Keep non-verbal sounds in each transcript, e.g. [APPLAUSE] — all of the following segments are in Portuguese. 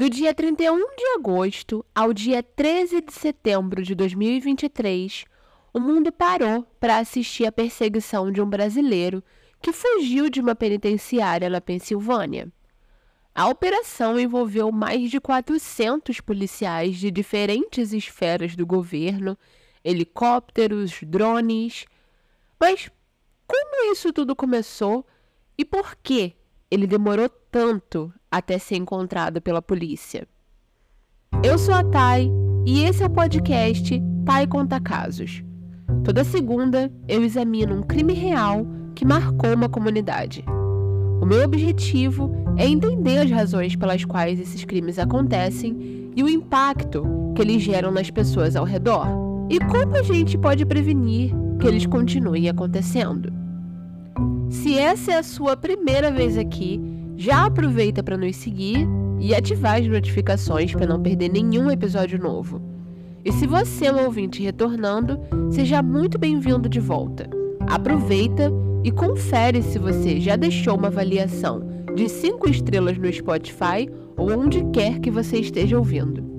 Do dia 31 de agosto ao dia 13 de setembro de 2023, o mundo parou para assistir à perseguição de um brasileiro que fugiu de uma penitenciária na Pensilvânia. A operação envolveu mais de 400 policiais de diferentes esferas do governo, helicópteros, drones. Mas como isso tudo começou e por que ele demorou tanto até ser encontrado pela polícia. Eu sou a Thay e esse é o podcast Thay Conta Casos. Toda segunda eu examino um crime real que marcou uma comunidade. O meu objetivo é entender as razões pelas quais esses crimes acontecem e o impacto que eles geram nas pessoas ao redor. E como a gente pode prevenir que eles continuem acontecendo. Se essa é a sua primeira vez aqui, já aproveita para nos seguir e ativar as notificações para não perder nenhum episódio novo. E se você é um ouvinte retornando, seja muito bem-vindo de volta. Aproveita e confere se você já deixou uma avaliação de 5 estrelas no Spotify ou onde quer que você esteja ouvindo.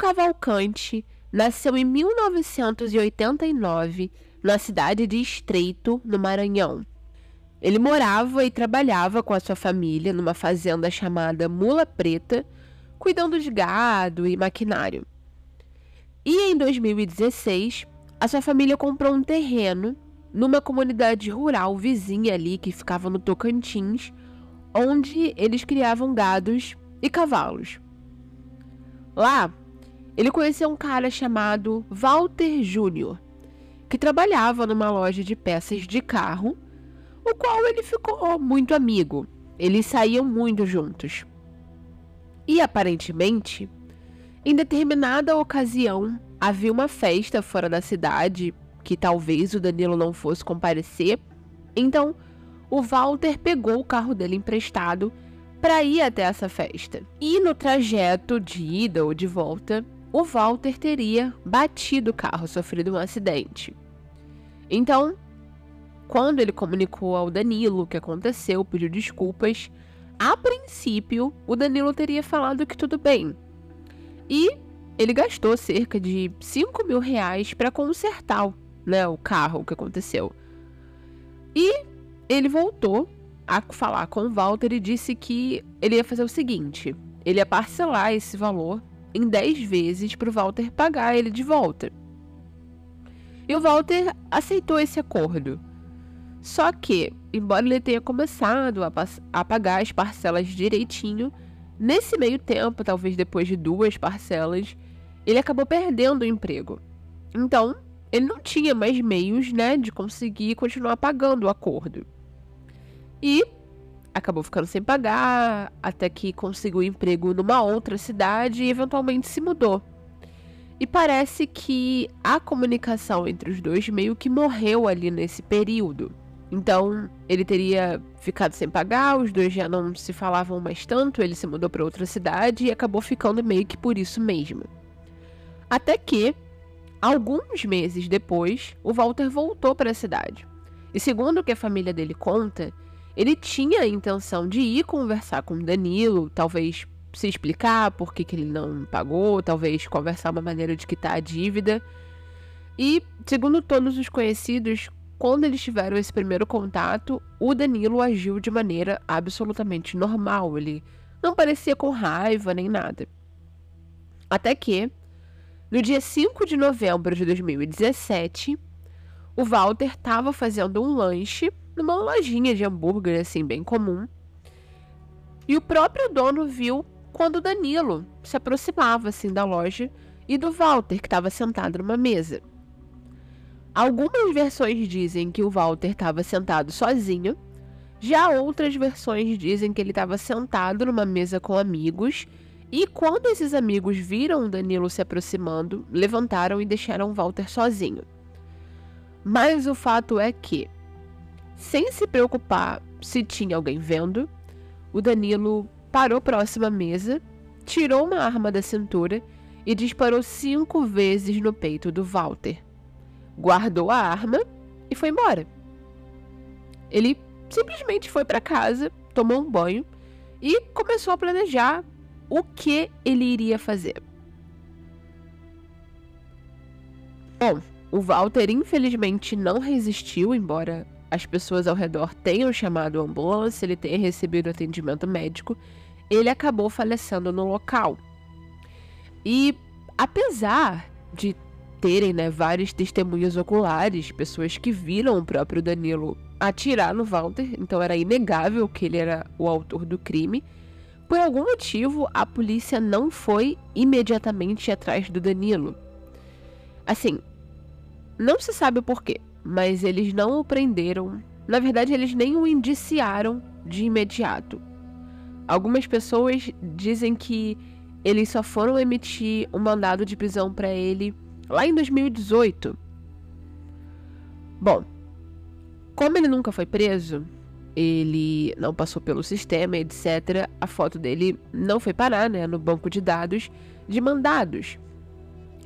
Cavalcante nasceu em 1989 na cidade de Estreito, no Maranhão. Ele morava e trabalhava com a sua família numa fazenda chamada Mula Preta, cuidando de gado e maquinário. E em 2016, a sua família comprou um terreno numa comunidade rural vizinha ali que ficava no Tocantins, onde eles criavam gados e cavalos. Lá, ele conheceu um cara chamado Walter Júnior, que trabalhava numa loja de peças de carro, o qual ele ficou muito amigo. Eles saíam muito juntos. E aparentemente, em determinada ocasião, havia uma festa fora da cidade que talvez o Danilo não fosse comparecer. Então, o Walter pegou o carro dele emprestado para ir até essa festa. E no trajeto de ida ou de volta, o Walter teria batido o carro, sofrido um acidente. Então, quando ele comunicou ao Danilo o que aconteceu, pediu desculpas, a princípio o Danilo teria falado que tudo bem. E ele gastou cerca de 5 mil reais para consertar né, o carro que aconteceu. E ele voltou a falar com o Walter e disse que ele ia fazer o seguinte: ele ia parcelar esse valor em 10 vezes para o Walter pagar ele de volta. E o Walter aceitou esse acordo. Só que, embora ele tenha começado a, a pagar as parcelas direitinho, nesse meio tempo, talvez depois de duas parcelas, ele acabou perdendo o emprego. Então, ele não tinha mais meios, né, de conseguir continuar pagando o acordo. E acabou ficando sem pagar, até que conseguiu emprego numa outra cidade e eventualmente se mudou. E parece que a comunicação entre os dois meio que morreu ali nesse período. Então, ele teria ficado sem pagar, os dois já não se falavam mais tanto, ele se mudou para outra cidade e acabou ficando meio que por isso mesmo. Até que, alguns meses depois, o Walter voltou para a cidade. E segundo o que a família dele conta, ele tinha a intenção de ir conversar com Danilo, talvez se explicar por que, que ele não pagou, talvez conversar uma maneira de quitar a dívida. E, segundo todos os conhecidos, quando eles tiveram esse primeiro contato, o Danilo agiu de maneira absolutamente normal. Ele não parecia com raiva nem nada. Até que, no dia 5 de novembro de 2017, o Walter estava fazendo um lanche numa lojinha de hambúrguer, assim, bem comum. E o próprio dono viu quando o Danilo se aproximava, assim, da loja e do Walter, que estava sentado numa mesa. Algumas versões dizem que o Walter estava sentado sozinho, já outras versões dizem que ele estava sentado numa mesa com amigos E quando esses amigos viram Danilo se aproximando, levantaram e deixaram Walter sozinho. Mas o fato é que, sem se preocupar se tinha alguém vendo, o Danilo parou próximo à mesa, tirou uma arma da cintura e disparou cinco vezes no peito do Walter. Guardou a arma e foi embora. Ele simplesmente foi para casa, tomou um banho e começou a planejar o que ele iria fazer. Bom, o Walter infelizmente não resistiu, embora as pessoas ao redor tenham chamado a ambulância, ele tenha recebido atendimento médico, ele acabou falecendo no local. E apesar de terem né, vários testemunhas oculares, pessoas que viram o próprio Danilo atirar no Walter, então era inegável que ele era o autor do crime. Por algum motivo, a polícia não foi imediatamente atrás do Danilo. Assim, não se sabe o porquê, mas eles não o prenderam. Na verdade, eles nem o indiciaram de imediato. Algumas pessoas dizem que eles só foram emitir um mandado de prisão para ele lá em 2018. Bom, como ele nunca foi preso, ele não passou pelo sistema, etc. A foto dele não foi parar, né, no banco de dados de mandados.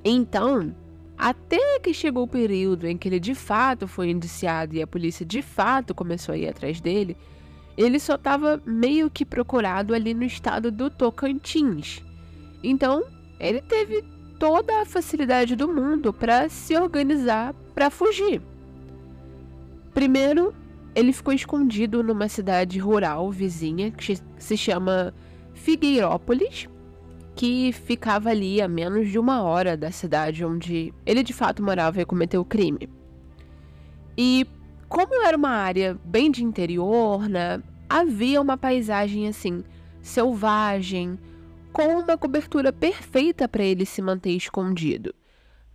Então, até que chegou o período em que ele de fato foi indiciado e a polícia de fato começou a ir atrás dele, ele só estava meio que procurado ali no estado do Tocantins. Então, ele teve toda a facilidade do mundo para se organizar para fugir. Primeiro, ele ficou escondido numa cidade rural vizinha que se chama Figueirópolis, que ficava ali a menos de uma hora da cidade onde ele de fato morava e cometeu o crime. E como era uma área bem de interior, né, havia uma paisagem assim selvagem, com uma cobertura perfeita para ele se manter escondido.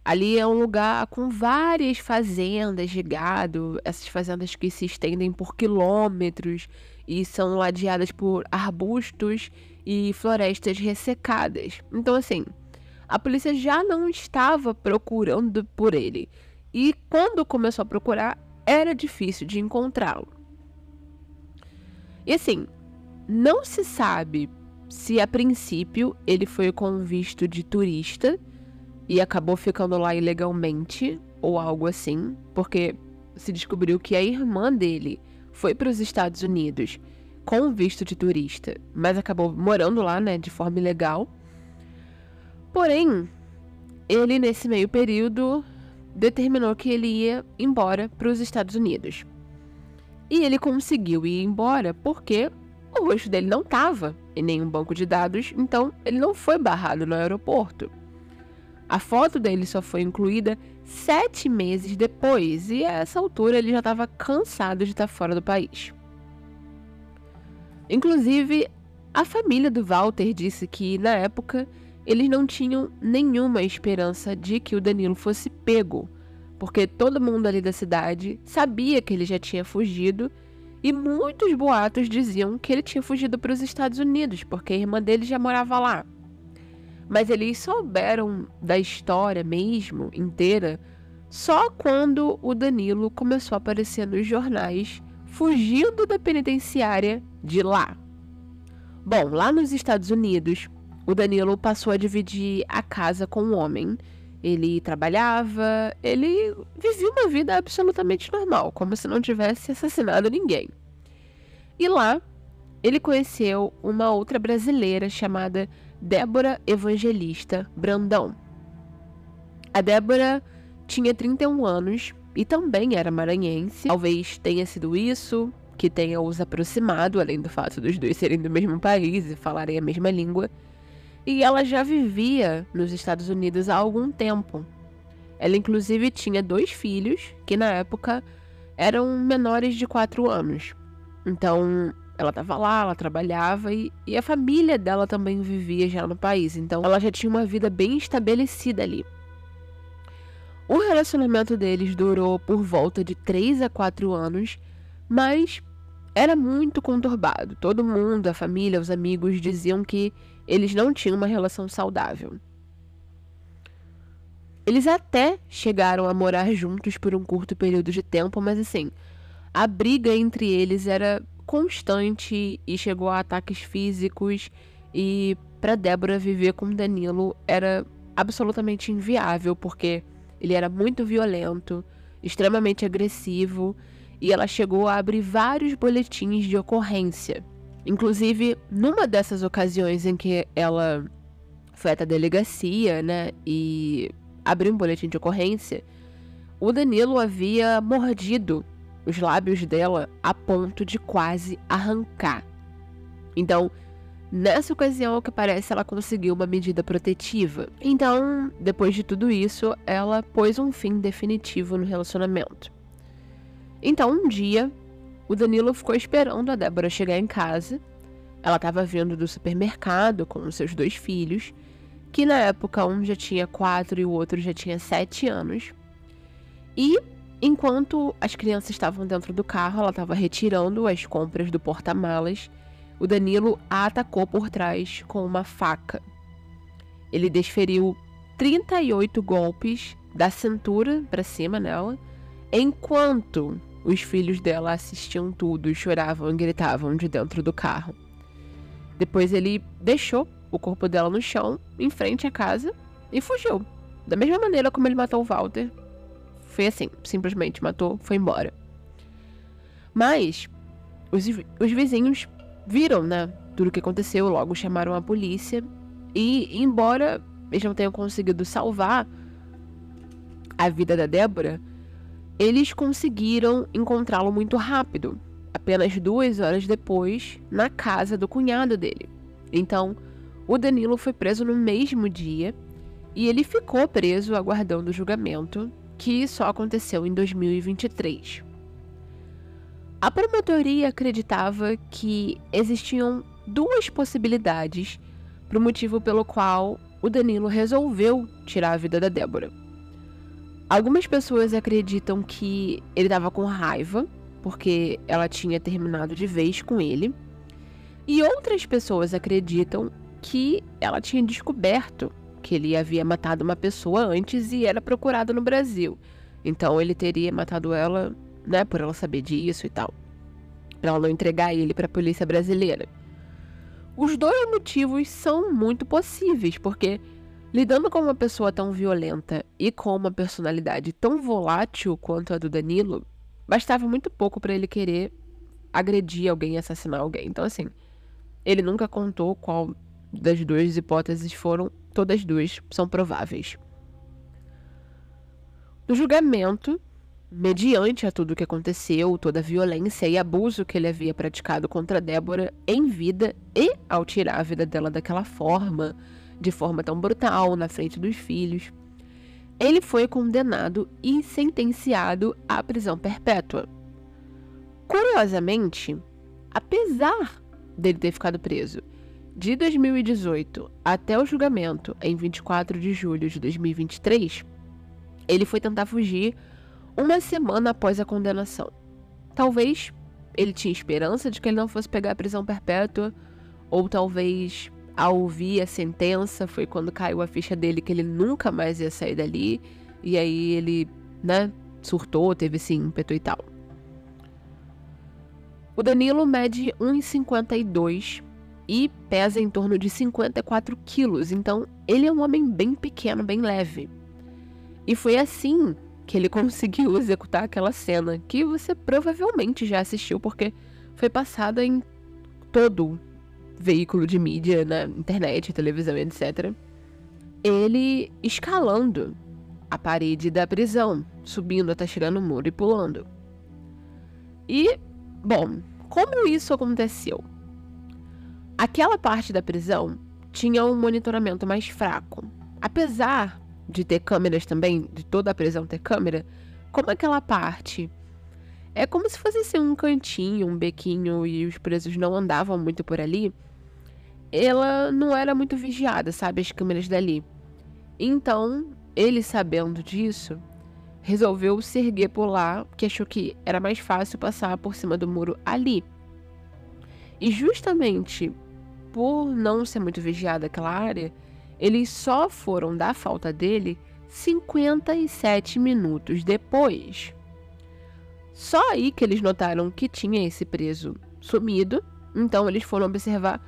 Ali é um lugar com várias fazendas de gado, essas fazendas que se estendem por quilômetros e são ladeadas por arbustos e florestas ressecadas. Então, assim, a polícia já não estava procurando por ele. E quando começou a procurar, era difícil de encontrá-lo. E assim, não se sabe se a princípio ele foi com visto de turista e acabou ficando lá ilegalmente ou algo assim, porque se descobriu que a irmã dele foi para os Estados Unidos com visto de turista, mas acabou morando lá, né, de forma ilegal. Porém, ele nesse meio período determinou que ele ia embora para os Estados Unidos. E ele conseguiu ir embora porque o rosto dele não estava em nenhum banco de dados, então ele não foi barrado no aeroporto. A foto dele só foi incluída sete meses depois, e a essa altura ele já estava cansado de estar fora do país. Inclusive, a família do Walter disse que, na época, eles não tinham nenhuma esperança de que o Danilo fosse pego, porque todo mundo ali da cidade sabia que ele já tinha fugido e muitos boatos diziam que ele tinha fugido para os Estados Unidos, porque a irmã dele já morava lá. Mas eles souberam da história mesmo, inteira, só quando o Danilo começou a aparecer nos jornais, fugindo da penitenciária de lá. Bom, lá nos Estados Unidos, o Danilo passou a dividir a casa com um homem. Ele trabalhava, ele vivia uma vida absolutamente normal, como se não tivesse assassinado ninguém. E lá, ele conheceu uma outra brasileira chamada Débora Evangelista Brandão. A Débora tinha 31 anos e também era maranhense. Talvez tenha sido isso que tenha os aproximado, além do fato dos dois serem do mesmo país e falarem a mesma língua. E ela já vivia nos Estados Unidos há algum tempo. Ela, inclusive, tinha dois filhos que, na época, eram menores de 4 anos. Então, ela estava lá, ela trabalhava e, e a família dela também vivia já no país. Então ela já tinha uma vida bem estabelecida ali. O relacionamento deles durou por volta de 3 a 4 anos, mas era muito conturbado. Todo mundo, a família, os amigos diziam que eles não tinham uma relação saudável. Eles até chegaram a morar juntos por um curto período de tempo, mas assim, a briga entre eles era constante e chegou a ataques físicos e para Débora viver com Danilo era absolutamente inviável porque ele era muito violento, extremamente agressivo e ela chegou a abrir vários boletins de ocorrência. Inclusive, numa dessas ocasiões em que ela foi até a delegacia, né, e abriu um boletim de ocorrência, o Danilo havia mordido os lábios dela a ponto de quase arrancar. Então, nessa ocasião, ao que parece, ela conseguiu uma medida protetiva. Então, depois de tudo isso, ela pôs um fim definitivo no relacionamento. Então, um dia, o Danilo ficou esperando a Débora chegar em casa. Ela estava vindo do supermercado com os seus dois filhos, que na época um já tinha quatro e o outro já tinha sete anos. E enquanto as crianças estavam dentro do carro, ela estava retirando as compras do porta-malas. O Danilo a atacou por trás com uma faca. Ele desferiu 38 golpes da cintura para cima nela, enquanto os filhos dela assistiam tudo, choravam e gritavam de dentro do carro. Depois ele deixou o corpo dela no chão, em frente à casa, e fugiu. Da mesma maneira como ele matou o Walter. Foi assim, simplesmente matou, foi embora. Mas os, os vizinhos viram, né, tudo o que aconteceu, logo chamaram a polícia. E, embora eles não tenham conseguido salvar a vida da Débora, eles conseguiram encontrá-lo muito rápido, apenas duas horas depois, na casa do cunhado dele. Então, o Danilo foi preso no mesmo dia e ele ficou preso aguardando o julgamento, que só aconteceu em 2023. A promotoria acreditava que existiam duas possibilidades para o motivo pelo qual o Danilo resolveu tirar a vida da Débora. Algumas pessoas acreditam que ele estava com raiva porque ela tinha terminado de vez com ele. E outras pessoas acreditam que ela tinha descoberto que ele havia matado uma pessoa antes e era procurado no Brasil. Então ele teria matado ela, né, por ela saber disso e tal. Pra ela não entregar ele para a polícia brasileira. Os dois motivos são muito possíveis, porque Lidando com uma pessoa tão violenta e com uma personalidade tão volátil quanto a do Danilo, bastava muito pouco para ele querer agredir alguém e assassinar alguém. Então, assim, ele nunca contou qual das duas hipóteses foram, todas duas são prováveis. No julgamento, mediante a tudo o que aconteceu, toda a violência e abuso que ele havia praticado contra Débora em vida e ao tirar a vida dela daquela forma, de forma tão brutal na frente dos filhos, ele foi condenado e sentenciado à prisão perpétua. Curiosamente, apesar dele ter ficado preso de 2018 até o julgamento em 24 de julho de 2023, ele foi tentar fugir uma semana após a condenação. Talvez ele tinha esperança de que ele não fosse pegar a prisão perpétua, ou talvez ao ouvir a sentença, foi quando caiu a ficha dele que ele nunca mais ia sair dali. E aí ele, né, surtou, teve esse ímpeto e tal. O Danilo mede 1,52 e pesa em torno de 54 quilos, então ele é um homem bem pequeno, bem leve. E foi assim que ele [LAUGHS] conseguiu executar aquela cena que você provavelmente já assistiu, porque foi passada em todo veículo de mídia, na internet, televisão, etc. Ele escalando a parede da prisão, subindo até chegar no muro e pulando. E, bom, como isso aconteceu? Aquela parte da prisão tinha um monitoramento mais fraco. Apesar de ter câmeras também, de toda a prisão ter câmera, como aquela parte é como se fosse assim, um cantinho, um bequinho e os presos não andavam muito por ali, ela não era muito vigiada, sabe, as câmeras dali. Então, ele sabendo disso, resolveu se erguer por lá, porque achou que era mais fácil passar por cima do muro ali. E justamente por não ser muito vigiada aquela área, eles só foram dar falta dele 57 minutos depois. Só aí que eles notaram que tinha esse preso sumido, então eles foram observar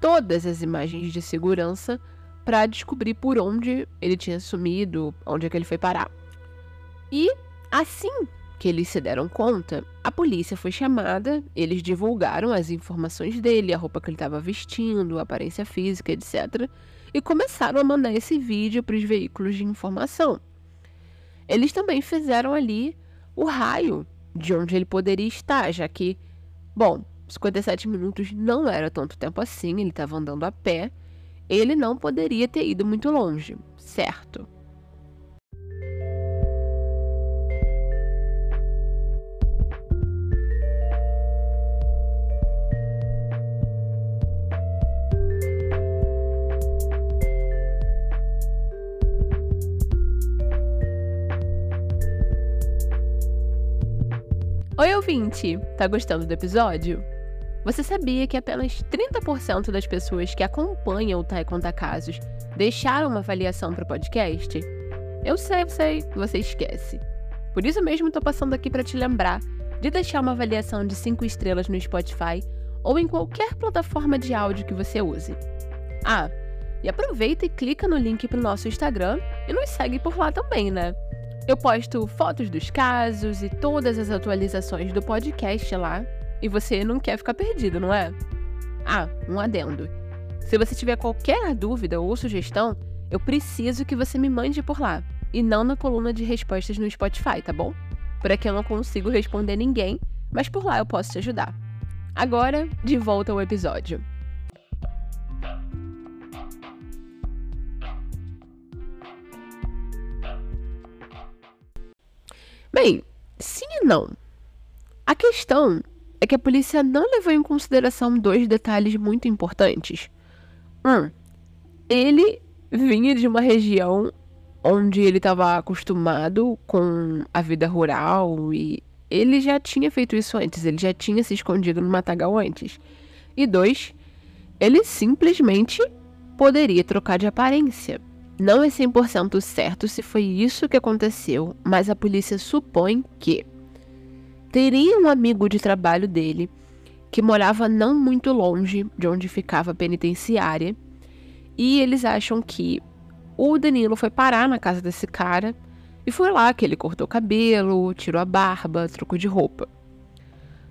todas as imagens de segurança para descobrir por onde ele tinha sumido, onde é que ele foi parar. E assim que eles se deram conta, a polícia foi chamada, eles divulgaram as informações dele, a roupa que ele estava vestindo, a aparência física, etc. E começaram a mandar esse vídeo para os veículos de informação. Eles também fizeram ali o raio de onde ele poderia estar, já que, bom, 57 minutos não era tanto tempo assim, ele estava andando a pé, ele não poderia ter ido muito longe, certo? Oi, ouvinte! Tá gostando do episódio? Você sabia que apenas 30% das pessoas que acompanham o Tai Conta Casos deixaram uma avaliação para o podcast? Eu sei, eu sei, você esquece. Por isso mesmo estou passando aqui para te lembrar de deixar uma avaliação de 5 estrelas no Spotify ou em qualquer plataforma de áudio que você use. Ah, e aproveita e clica no link para o nosso Instagram e nos segue por lá também, né? Eu posto fotos dos casos e todas as atualizações do podcast lá e você não quer ficar perdido, não é? Ah, um adendo. Se você tiver qualquer dúvida ou sugestão, eu preciso que você me mande por lá e não na coluna de respostas no Spotify, tá bom? Por aqui eu não consigo responder ninguém, mas por lá eu posso te ajudar. Agora, de volta ao episódio. Bem, sim e não. A questão é que a polícia não levou em consideração dois detalhes muito importantes. Um, ele vinha de uma região onde ele estava acostumado com a vida rural e ele já tinha feito isso antes, ele já tinha se escondido no matagal antes. E dois, ele simplesmente poderia trocar de aparência. Não é 100% certo se foi isso que aconteceu, mas a polícia supõe que teria um amigo de trabalho dele que morava não muito longe de onde ficava a penitenciária. E eles acham que o Danilo foi parar na casa desse cara e foi lá que ele cortou o cabelo, tirou a barba, trocou de roupa.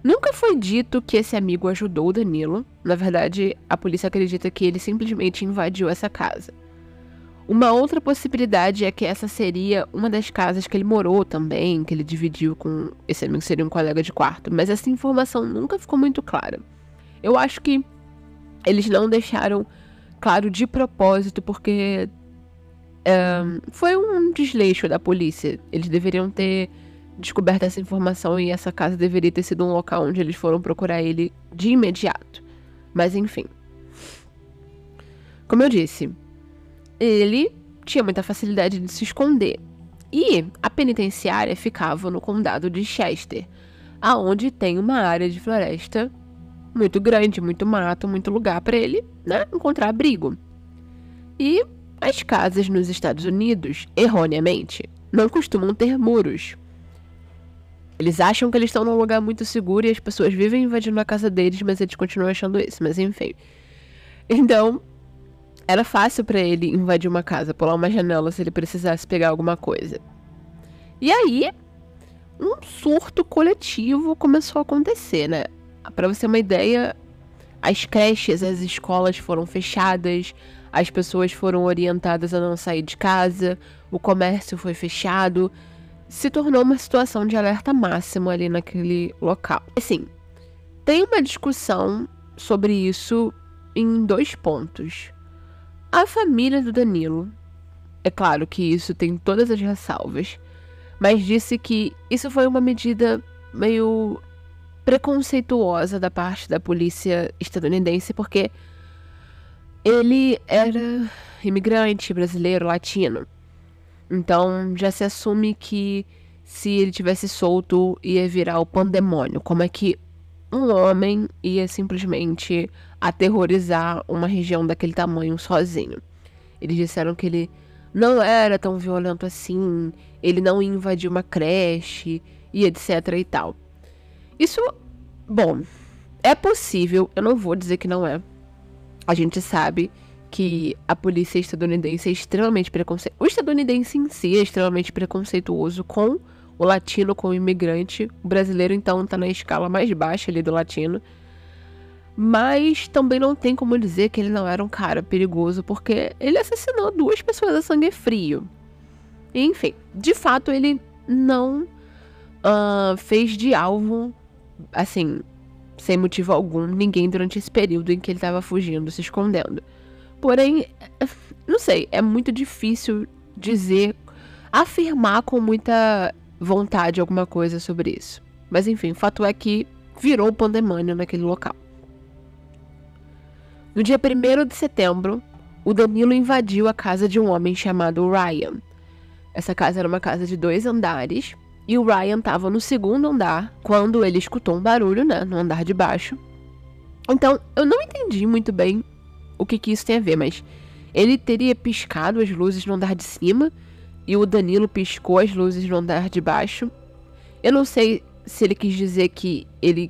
Nunca foi dito que esse amigo ajudou o Danilo. Na verdade, a polícia acredita que ele simplesmente invadiu essa casa. Uma outra possibilidade é que essa seria uma das casas que ele morou também, que ele dividiu com esse amigo, seria um colega de quarto, mas essa informação nunca ficou muito clara. Eu acho que eles não deixaram claro de propósito, porque é, foi um desleixo da polícia. Eles deveriam ter descoberto essa informação e essa casa deveria ter sido um local onde eles foram procurar ele de imediato. Mas enfim. Como eu disse, ele tinha muita facilidade de se esconder. E a penitenciária ficava no condado de Chester, aonde tem uma área de floresta muito grande, muito mato, muito lugar para ele, né, encontrar abrigo. E as casas nos Estados Unidos, erroneamente, não costumam ter muros. Eles acham que eles estão num lugar muito seguro e as pessoas vivem invadindo a casa deles, mas eles continuam achando isso, mas enfim. Então, era fácil para ele invadir uma casa, pular uma janela se ele precisasse pegar alguma coisa. E aí, um surto coletivo começou a acontecer, né? Para você ter uma ideia, as creches, as escolas foram fechadas, as pessoas foram orientadas a não sair de casa, o comércio foi fechado, se tornou uma situação de alerta máximo ali naquele local. Assim, tem uma discussão sobre isso em dois pontos. A família do Danilo, é claro que isso tem todas as ressalvas, mas disse que isso foi uma medida meio preconceituosa da parte da polícia estadunidense, porque ele era imigrante brasileiro, latino. Então já se assume que se ele tivesse solto ia virar o pandemônio. Como é que um homem ia simplesmente aterrorizar uma região daquele tamanho sozinho. Eles disseram que ele não era tão violento assim, ele não ia invadir uma creche e etc e tal. Isso, bom, é possível, eu não vou dizer que não é. A gente sabe que a polícia estadunidense é extremamente preconceituosa. O estadunidense em si é extremamente preconceituoso com o latino, com o imigrante. O brasileiro, então, tá na escala mais baixa ali do latino. Mas também não tem como dizer que ele não era um cara perigoso, porque ele assassinou duas pessoas a sangue frio. Enfim, de fato, ele não uh, fez de alvo, assim, sem motivo algum, ninguém durante esse período em que ele estava fugindo, se escondendo. Porém, não sei, é muito difícil dizer, afirmar com muita vontade alguma coisa sobre isso. Mas enfim, o fato é que virou pandemônio naquele local. No dia 1 de setembro, o Danilo invadiu a casa de um homem chamado Ryan. Essa casa era uma casa de dois andares e o Ryan estava no segundo andar quando ele escutou um barulho, né, no andar de baixo. Então, eu não entendi muito bem o que, que isso tem a ver, mas ele teria piscado as luzes no andar de cima e o Danilo piscou as luzes no andar de baixo. Eu não sei se ele quis dizer que ele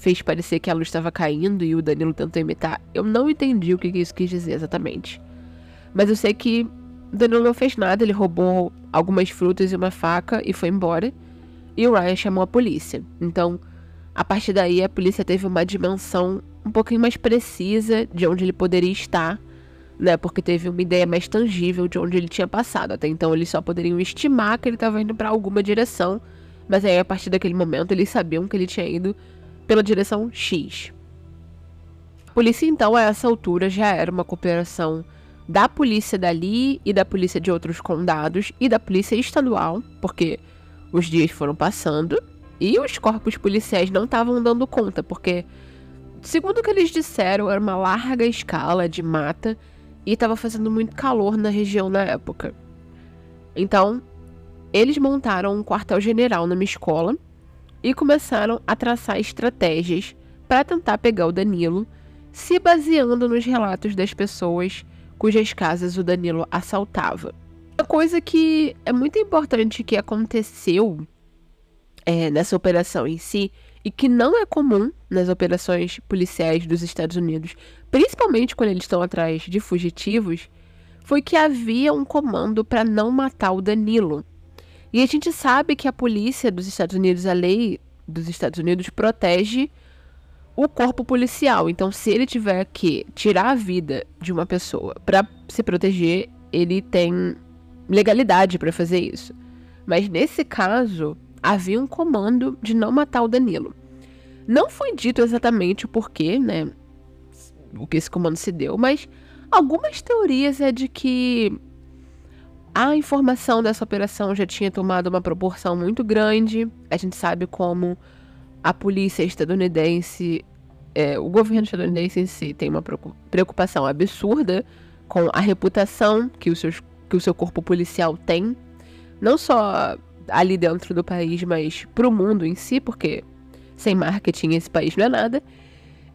fez parecer que a luz estava caindo e o Danilo tentou imitar. Eu não entendi o que isso quis dizer exatamente. Mas eu sei que Danilo não fez nada, ele roubou algumas frutas e uma faca e foi embora. E o Ryan chamou a polícia. Então, a partir daí, a polícia teve uma dimensão um pouquinho mais precisa de onde ele poderia estar, né? Porque teve uma ideia mais tangível de onde ele tinha passado. Até então, eles só poderiam estimar que ele estava indo para alguma direção. Mas aí, a partir daquele momento, eles sabiam que ele tinha ido pela direção X. A polícia, então, a essa altura já era uma cooperação da polícia dali e da polícia de outros condados e da polícia estadual, porque os dias foram passando e os corpos policiais não estavam dando conta, porque, segundo o que eles disseram, era uma larga escala de mata e estava fazendo muito calor na região na época. Então, eles montaram um quartel-general numa escola e começaram a traçar estratégias para tentar pegar o Danilo, se baseando nos relatos das pessoas cujas casas o Danilo assaltava. Uma coisa que é muito importante que aconteceu é, nessa operação em si e que não é comum nas operações policiais dos Estados Unidos, principalmente quando eles estão atrás de fugitivos, foi que havia um comando para não matar o Danilo. E a gente sabe que a polícia dos Estados Unidos, a lei dos Estados Unidos, protege o corpo policial. Então, se ele tiver que tirar a vida de uma pessoa para se proteger, ele tem legalidade para fazer isso. Mas nesse caso, havia um comando de não matar o Danilo. Não foi dito exatamente o porquê, né? O que esse comando se deu, mas algumas teorias é de que a informação dessa operação já tinha tomado uma proporção muito grande. A gente sabe como a polícia estadunidense, é, o governo estadunidense em si tem uma preocupação absurda com a reputação que o, seus, que o seu corpo policial tem, não só ali dentro do país, mas para o mundo em si, porque sem marketing esse país não é nada.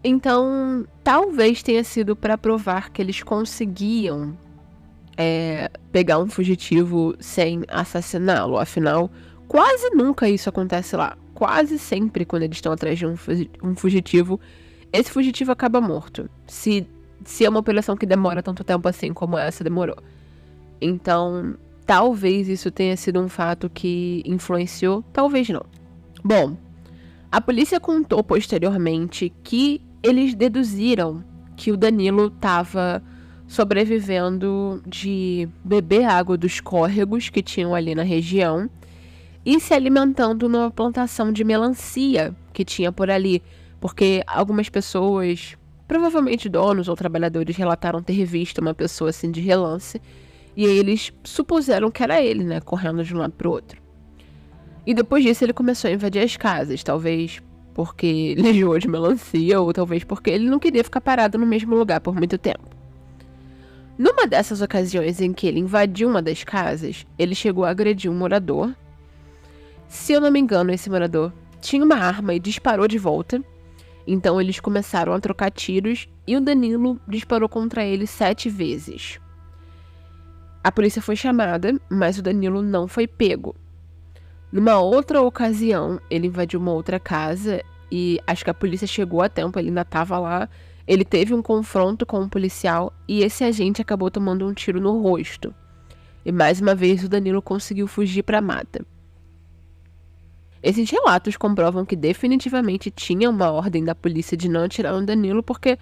Então, talvez tenha sido para provar que eles conseguiam é, pegar um fugitivo sem assassiná-lo. Afinal, quase nunca isso acontece lá. Quase sempre, quando eles estão atrás de um fugitivo, esse fugitivo acaba morto. Se, se é uma operação que demora tanto tempo assim como essa demorou. Então, talvez isso tenha sido um fato que influenciou, talvez não. Bom, a polícia contou posteriormente que eles deduziram que o Danilo estava sobrevivendo de beber água dos córregos que tinham ali na região e se alimentando numa plantação de melancia que tinha por ali, porque algumas pessoas, provavelmente donos ou trabalhadores, relataram ter visto uma pessoa assim de relance e aí eles supuseram que era ele, né, correndo de um lado para o outro. E depois disso ele começou a invadir as casas, talvez porque [LAUGHS] ele enjoou de melancia ou talvez porque ele não queria ficar parado no mesmo lugar por muito tempo. Numa dessas ocasiões em que ele invadiu uma das casas, ele chegou a agredir um morador. Se eu não me engano, esse morador tinha uma arma e disparou de volta. Então eles começaram a trocar tiros e o Danilo disparou contra ele sete vezes. A polícia foi chamada, mas o Danilo não foi pego. Numa outra ocasião, ele invadiu uma outra casa e acho que a polícia chegou a tempo, ele ainda estava lá. Ele teve um confronto com um policial e esse agente acabou tomando um tiro no rosto. E mais uma vez o Danilo conseguiu fugir para a mata. Esses relatos comprovam que definitivamente tinha uma ordem da polícia de não atirar no Danilo, porque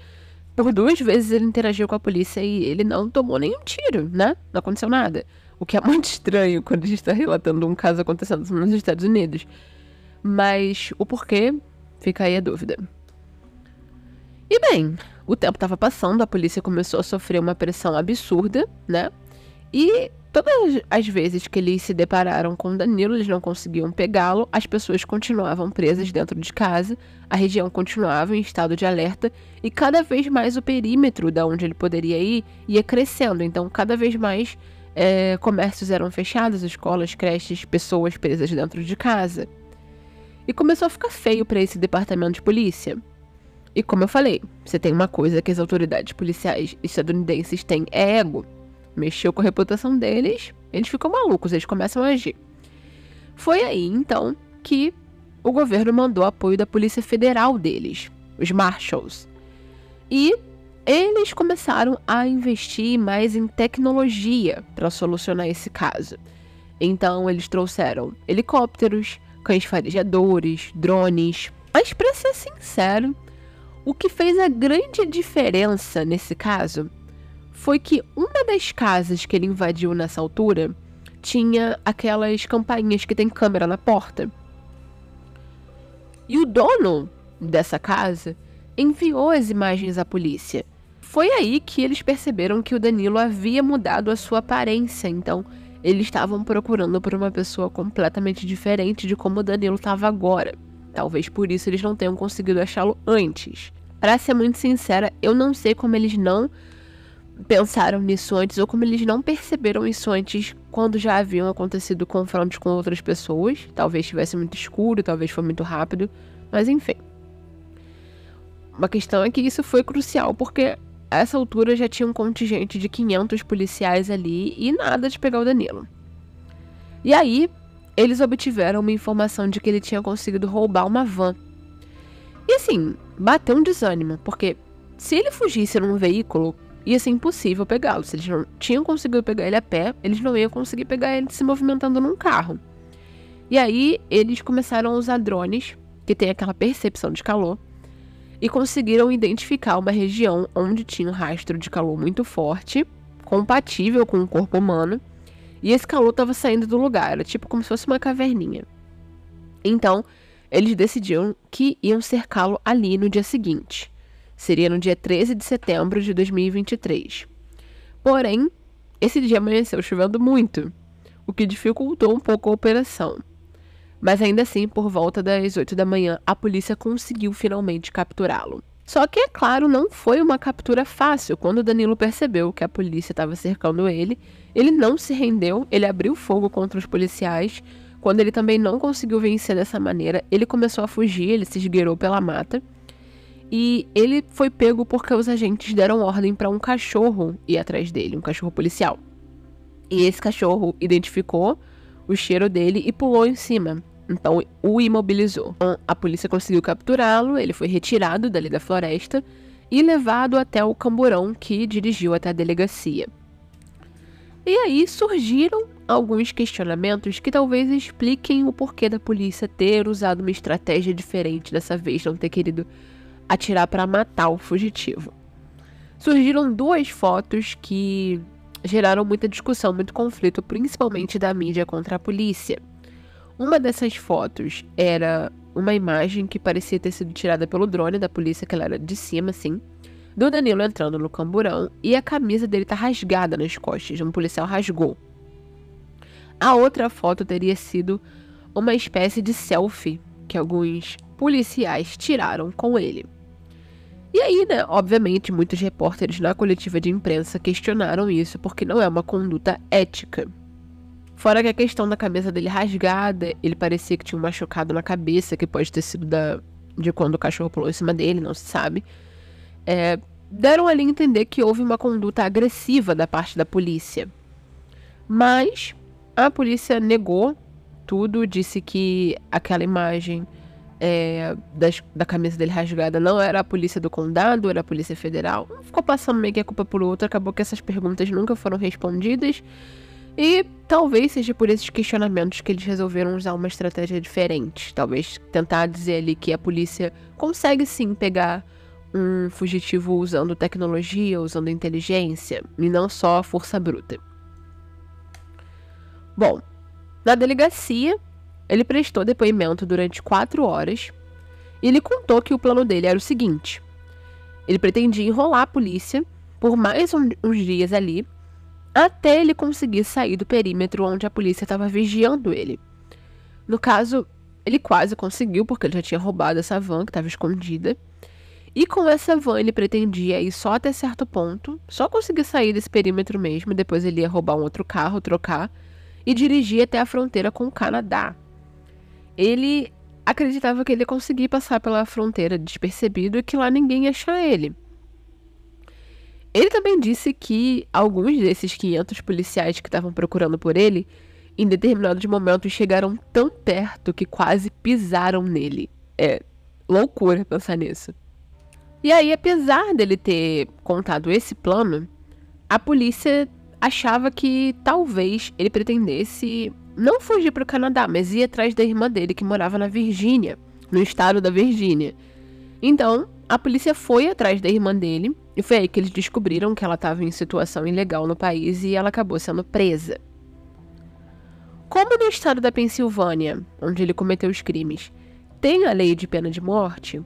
por duas vezes ele interagiu com a polícia e ele não tomou nenhum tiro, né? Não aconteceu nada. O que é muito estranho quando a gente está relatando um caso acontecendo nos Estados Unidos. Mas o porquê, fica aí a dúvida. E bem, o tempo estava passando, a polícia começou a sofrer uma pressão absurda, né? E todas as vezes que eles se depararam com Danilo, eles não conseguiam pegá-lo, as pessoas continuavam presas dentro de casa, a região continuava em estado de alerta e cada vez mais o perímetro da onde ele poderia ir ia crescendo. Então, cada vez mais é, comércios eram fechados, escolas, creches, pessoas presas dentro de casa. E começou a ficar feio para esse departamento de polícia. E como eu falei, você tem uma coisa que as autoridades policiais estadunidenses têm é ego. Mexeu com a reputação deles, eles ficam malucos, eles começam a agir. Foi aí, então, que o governo mandou apoio da Polícia Federal deles, os Marshals. E eles começaram a investir mais em tecnologia para solucionar esse caso. Então, eles trouxeram helicópteros, cães farejadores, drones. Mas, para ser sincero, o que fez a grande diferença nesse caso foi que uma das casas que ele invadiu nessa altura tinha aquelas campainhas que tem câmera na porta. E o dono dessa casa enviou as imagens à polícia. Foi aí que eles perceberam que o Danilo havia mudado a sua aparência, então eles estavam procurando por uma pessoa completamente diferente de como o Danilo estava agora. Talvez por isso eles não tenham conseguido achá-lo antes. Para ser muito sincera, eu não sei como eles não pensaram nisso antes ou como eles não perceberam isso antes quando já haviam acontecido confrontos com outras pessoas. Talvez estivesse muito escuro, talvez foi muito rápido, mas enfim. Uma questão é que isso foi crucial porque a essa altura já tinha um contingente de 500 policiais ali e nada de pegar o Danilo. E aí, eles obtiveram uma informação de que ele tinha conseguido roubar uma van. E assim, bateu um desânimo, porque se ele fugisse num veículo, ia ser impossível pegá-lo. Se eles não tinham conseguido pegar ele a pé, eles não iam conseguir pegar ele se movimentando num carro. E aí, eles começaram a usar drones, que tem aquela percepção de calor, e conseguiram identificar uma região onde tinha um rastro de calor muito forte, compatível com o corpo humano, e esse calor estava saindo do lugar, era tipo como se fosse uma caverninha. Então, eles decidiram que iam cercá-lo ali no dia seguinte. Seria no dia 13 de setembro de 2023. Porém, esse dia amanheceu chovendo muito, o que dificultou um pouco a operação. Mas ainda assim, por volta das 8 da manhã, a polícia conseguiu finalmente capturá-lo. Só que, é claro, não foi uma captura fácil. Quando Danilo percebeu que a polícia estava cercando ele, ele não se rendeu, ele abriu fogo contra os policiais. Quando ele também não conseguiu vencer dessa maneira, ele começou a fugir, ele se esgueirou pela mata. E ele foi pego porque os agentes deram ordem para um cachorro ir atrás dele, um cachorro policial. E esse cachorro identificou o cheiro dele e pulou em cima. Então o imobilizou. Então, a polícia conseguiu capturá-lo, ele foi retirado dali da floresta e levado até o camburão que dirigiu até a delegacia. E aí surgiram alguns questionamentos que talvez expliquem o porquê da polícia ter usado uma estratégia diferente dessa vez, não ter querido atirar para matar o fugitivo. Surgiram duas fotos que geraram muita discussão, muito conflito, principalmente da mídia contra a polícia. Uma dessas fotos era uma imagem que parecia ter sido tirada pelo drone da polícia, que ela era de cima, assim, do Danilo entrando no camburão e a camisa dele tá rasgada nas costas. Um policial rasgou. A outra foto teria sido uma espécie de selfie que alguns policiais tiraram com ele. E aí, né, obviamente, muitos repórteres na coletiva de imprensa questionaram isso porque não é uma conduta ética. Fora que a questão da cabeça dele rasgada, ele parecia que tinha um machucado na cabeça, que pode ter sido da de quando o cachorro pulou em cima dele, não se sabe. É, deram ali a entender que houve uma conduta agressiva da parte da polícia. Mas a polícia negou tudo, disse que aquela imagem é, das, da camisa dele rasgada não era a polícia do condado, era a polícia federal. Ficou passando meio que a culpa por outro, acabou que essas perguntas nunca foram respondidas. E talvez seja por esses questionamentos que eles resolveram usar uma estratégia diferente. Talvez tentar dizer ali que a polícia consegue sim pegar um fugitivo usando tecnologia, usando inteligência, e não só força bruta. Bom, na delegacia, ele prestou depoimento durante quatro horas e ele contou que o plano dele era o seguinte: ele pretendia enrolar a polícia por mais um, uns dias ali, até ele conseguir sair do perímetro onde a polícia estava vigiando ele. No caso, ele quase conseguiu, porque ele já tinha roubado essa van que estava escondida. E com essa van ele pretendia ir só até certo ponto, só conseguir sair desse perímetro mesmo, depois ele ia roubar um outro carro, trocar e dirigir até a fronteira com o Canadá. Ele acreditava que ele ia conseguir passar pela fronteira despercebido e que lá ninguém ia achar ele. Ele também disse que alguns desses 500 policiais que estavam procurando por ele, em determinados momentos chegaram tão perto que quase pisaram nele. É loucura pensar nisso. E aí, apesar dele ter contado esse plano, a polícia achava que talvez ele pretendesse não fugir para o Canadá, mas ir atrás da irmã dele que morava na Virgínia, no estado da Virgínia. Então, a polícia foi atrás da irmã dele e foi aí que eles descobriram que ela estava em situação ilegal no país e ela acabou sendo presa. Como no estado da Pensilvânia, onde ele cometeu os crimes, tem a lei de pena de morte,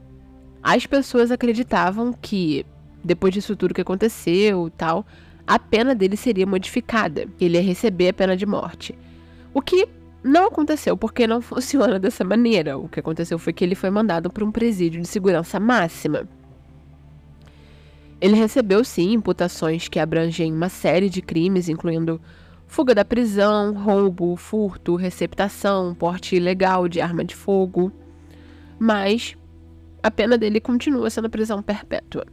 as pessoas acreditavam que, depois disso tudo que aconteceu e tal, a pena dele seria modificada, ele ia receber a pena de morte. O que não aconteceu, porque não [LAUGHS] funciona dessa maneira. O que aconteceu foi que ele foi mandado para um presídio de segurança máxima. Ele recebeu, sim, imputações que abrangem uma série de crimes, incluindo fuga da prisão, roubo, furto, receptação, porte ilegal de arma de fogo. Mas a pena dele continua sendo prisão perpétua.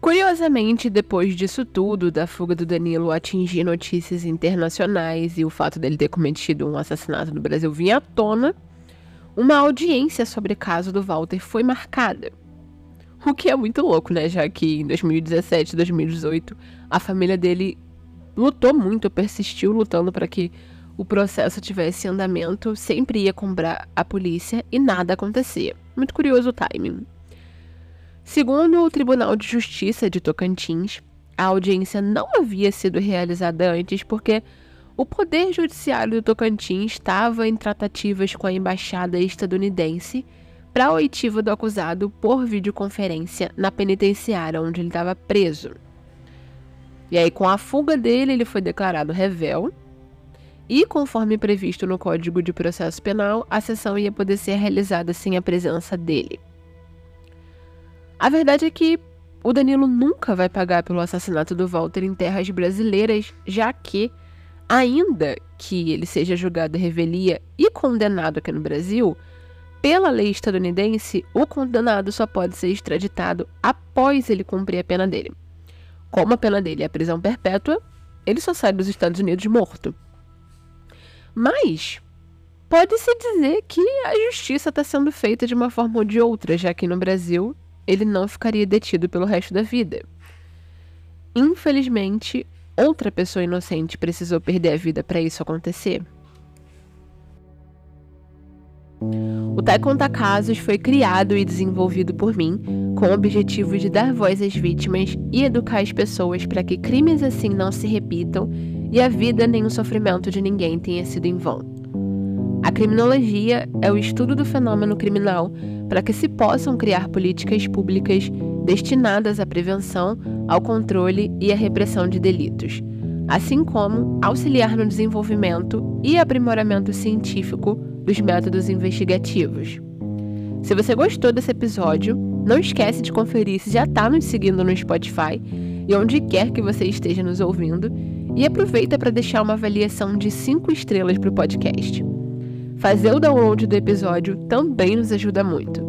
Curiosamente, depois disso tudo, da fuga do Danilo atingir notícias internacionais e o fato dele ter cometido um assassinato no Brasil vir à tona, uma audiência sobre o caso do Walter foi marcada. O que é muito louco, né? Já que em 2017, 2018, a família dele lutou muito, persistiu lutando para que o processo tivesse andamento, sempre ia cobrar a polícia e nada acontecia. Muito curioso o timing. Segundo o Tribunal de Justiça de Tocantins, a audiência não havia sido realizada antes porque o Poder Judiciário do Tocantins estava em tratativas com a embaixada estadunidense para a oitiva do acusado por videoconferência na penitenciária onde ele estava preso. E aí, com a fuga dele, ele foi declarado revel. E, conforme previsto no Código de Processo Penal, a sessão ia poder ser realizada sem a presença dele. A verdade é que o Danilo nunca vai pagar pelo assassinato do Walter em terras brasileiras, já que, ainda que ele seja julgado em revelia e condenado aqui no Brasil, pela lei estadunidense, o condenado só pode ser extraditado após ele cumprir a pena dele. Como a pena dele é a prisão perpétua, ele só sai dos Estados Unidos morto. Mas pode-se dizer que a justiça está sendo feita de uma forma ou de outra, já que no Brasil ele não ficaria detido pelo resto da vida. Infelizmente, outra pessoa inocente precisou perder a vida para isso acontecer. O Tai Conta Casos foi criado e desenvolvido por mim com o objetivo de dar voz às vítimas e educar as pessoas para que crimes assim não se repitam e a vida nem o sofrimento de ninguém tenha sido em vão. A criminologia é o estudo do fenômeno criminal para que se possam criar políticas públicas destinadas à prevenção, ao controle e à repressão de delitos, assim como auxiliar no desenvolvimento e aprimoramento científico dos métodos investigativos. Se você gostou desse episódio, não esquece de conferir se já está nos seguindo no Spotify e onde quer que você esteja nos ouvindo, e aproveita para deixar uma avaliação de 5 estrelas para o podcast. Fazer o download do episódio também nos ajuda muito.